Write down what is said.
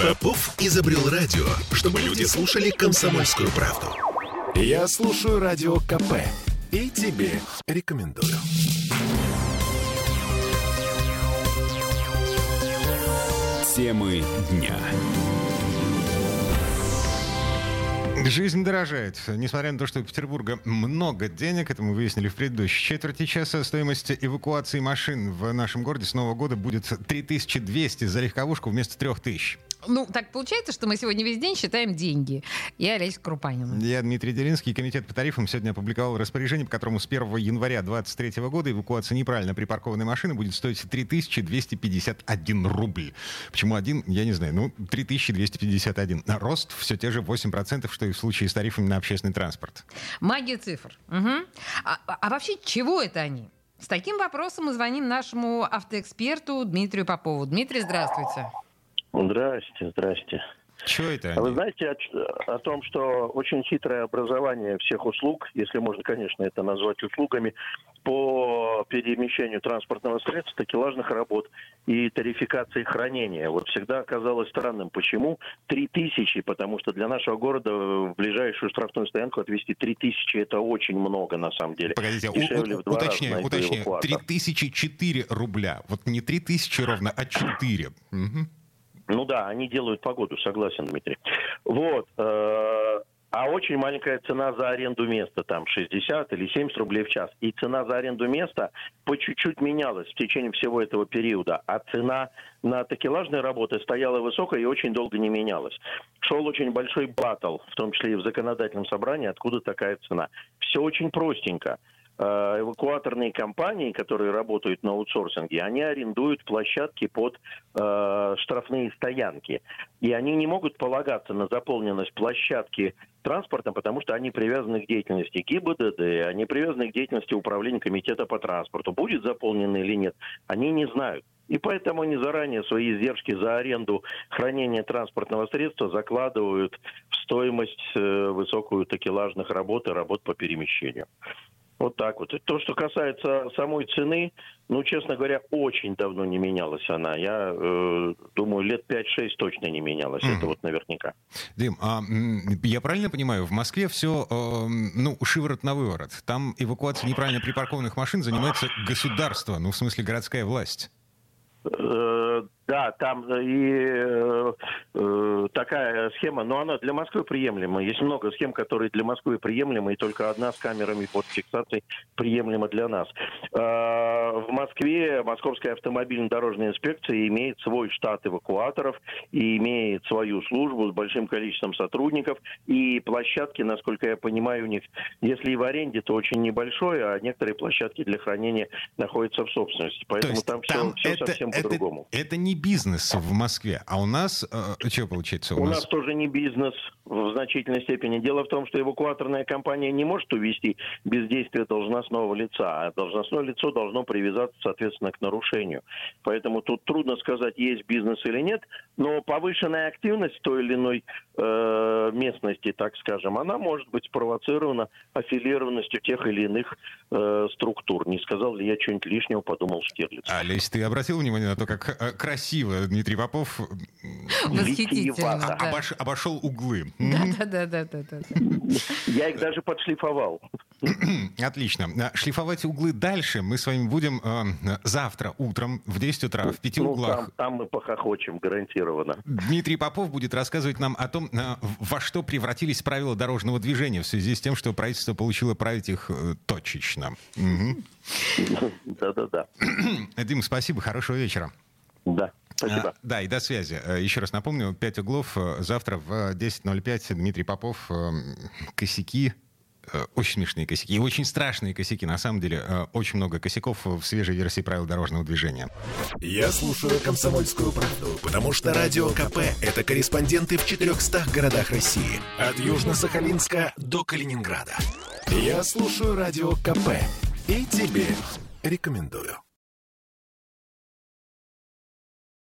Попов изобрел радио, чтобы люди слушали комсомольскую правду. Я слушаю радио КП и тебе рекомендую. Темы дня. Жизнь дорожает. Несмотря на то, что у Петербурга много денег, это мы выяснили в предыдущей четверти часа, стоимость эвакуации машин в нашем городе с Нового года будет 3200 за легковушку вместо 3000. Ну, так получается, что мы сегодня весь день считаем деньги. Я Олеся Крупанина. Я Дмитрий Делинский. Комитет по тарифам сегодня опубликовал распоряжение, по которому с 1 января 2023 года эвакуация неправильно припаркованной машины будет стоить 3251 рубль. Почему один, я не знаю. Ну, 3251. Рост все те же 8%, что и в случае с тарифами на общественный транспорт. Магия цифр. Угу. А, а вообще, чего это они? С таким вопросом мы звоним нашему автоэксперту Дмитрию Попову. Дмитрий, здравствуйте. Здрасте, здрасте. Что это? А вы знаете о, о том, что очень хитрое образование всех услуг, если можно, конечно, это назвать услугами, по перемещению транспортного средства, такелажных работ и тарификации хранения. Вот всегда оказалось странным. Почему 3000? Потому что для нашего города в ближайшую штрафную стоянку отвезти 3000 это очень много на самом деле. Погодите, Дешевле у, у, уточняю, уточняю. 3004 рубля. Вот не 3000 ровно, а 4. Угу. Ну да, они делают погоду, согласен, Дмитрий. Вот. Э, а очень маленькая цена за аренду места, там 60 или 70 рублей в час. И цена за аренду места по чуть-чуть менялась в течение всего этого периода. А цена на такелажные работы стояла высокая и очень долго не менялась. Шел очень большой батл, в том числе и в законодательном собрании, откуда такая цена. Все очень простенько. Э, эвакуаторные компании, которые работают на аутсорсинге, они арендуют площадки под э, штрафные стоянки. И они не могут полагаться на заполненность площадки транспортом, потому что они привязаны к деятельности ГИБДД, они привязаны к деятельности управления комитета по транспорту. Будет заполнено или нет, они не знают. И поэтому они заранее свои издержки за аренду хранения транспортного средства закладывают в стоимость э, высокую такелажных работ и работ по перемещению. Вот так вот. То, что касается самой цены, ну, честно говоря, очень давно не менялась она. Я э, думаю, лет 5-6 точно не менялась. Mm. Это вот наверняка. Дим, а я правильно понимаю, в Москве все, э, ну, шиворот на выворот. Там эвакуация неправильно припаркованных машин занимается государство, ну, в смысле городская власть. Э, да, там э, и э, э, такая схема, но она для Москвы приемлема. Есть много схем, которые для Москвы приемлемы, и только одна с камерами под фиксацией приемлема для нас. Э, в Москве Московская автомобильно-дорожная инспекция имеет свой штат эвакуаторов и имеет свою службу с большим количеством сотрудников. И площадки, насколько я понимаю, у них, если и в аренде, то очень небольшое, а некоторые площадки для хранения находятся в собственности. Поэтому там, там все, все совсем по-другому. Это не бизнес в Москве, а у нас э, что получается? У, у нас... нас тоже не бизнес в значительной степени. Дело в том, что эвакуаторная компания не может увести бездействие должностного лица, а должностное лицо должно привязаться, соответственно, к нарушению. Поэтому тут трудно сказать, есть бизнес или нет, но повышенная активность той или иной э, местности, так скажем, она может быть спровоцирована аффилированностью тех или иных э, структур. Не сказал ли я что-нибудь лишнего, подумал Штирлиц. Олесь, ты обратил внимание на то, как э, красиво Дмитрий Попов Восхитительно, да. обош, обошел углы? Да, да, да, да, да. Я их даже подшлифовал. Отлично. А, шлифовать углы дальше мы с вами будем э, завтра утром в 10 утра в пяти ну, углах. Там, там мы похохочем, гарантированно. Дмитрий Попов будет рассказывать нам о том, э, во что превратились правила дорожного движения в связи с тем, что правительство получило править их э, точечно. Да-да-да. Дим, спасибо, хорошего вечера. Да. Спасибо. А, да, и до связи. Э, еще раз напомню, 5 углов. Э, завтра в 10.05 Дмитрий Попов. Э, косяки очень смешные косяки и очень страшные косяки. На самом деле, очень много косяков в свежей версии правил дорожного движения. Я слушаю «Комсомольскую правду», потому что «Радио КП» — это корреспонденты в 400 городах России. От Южно-Сахалинска до Калининграда. Я слушаю «Радио КП» и тебе рекомендую.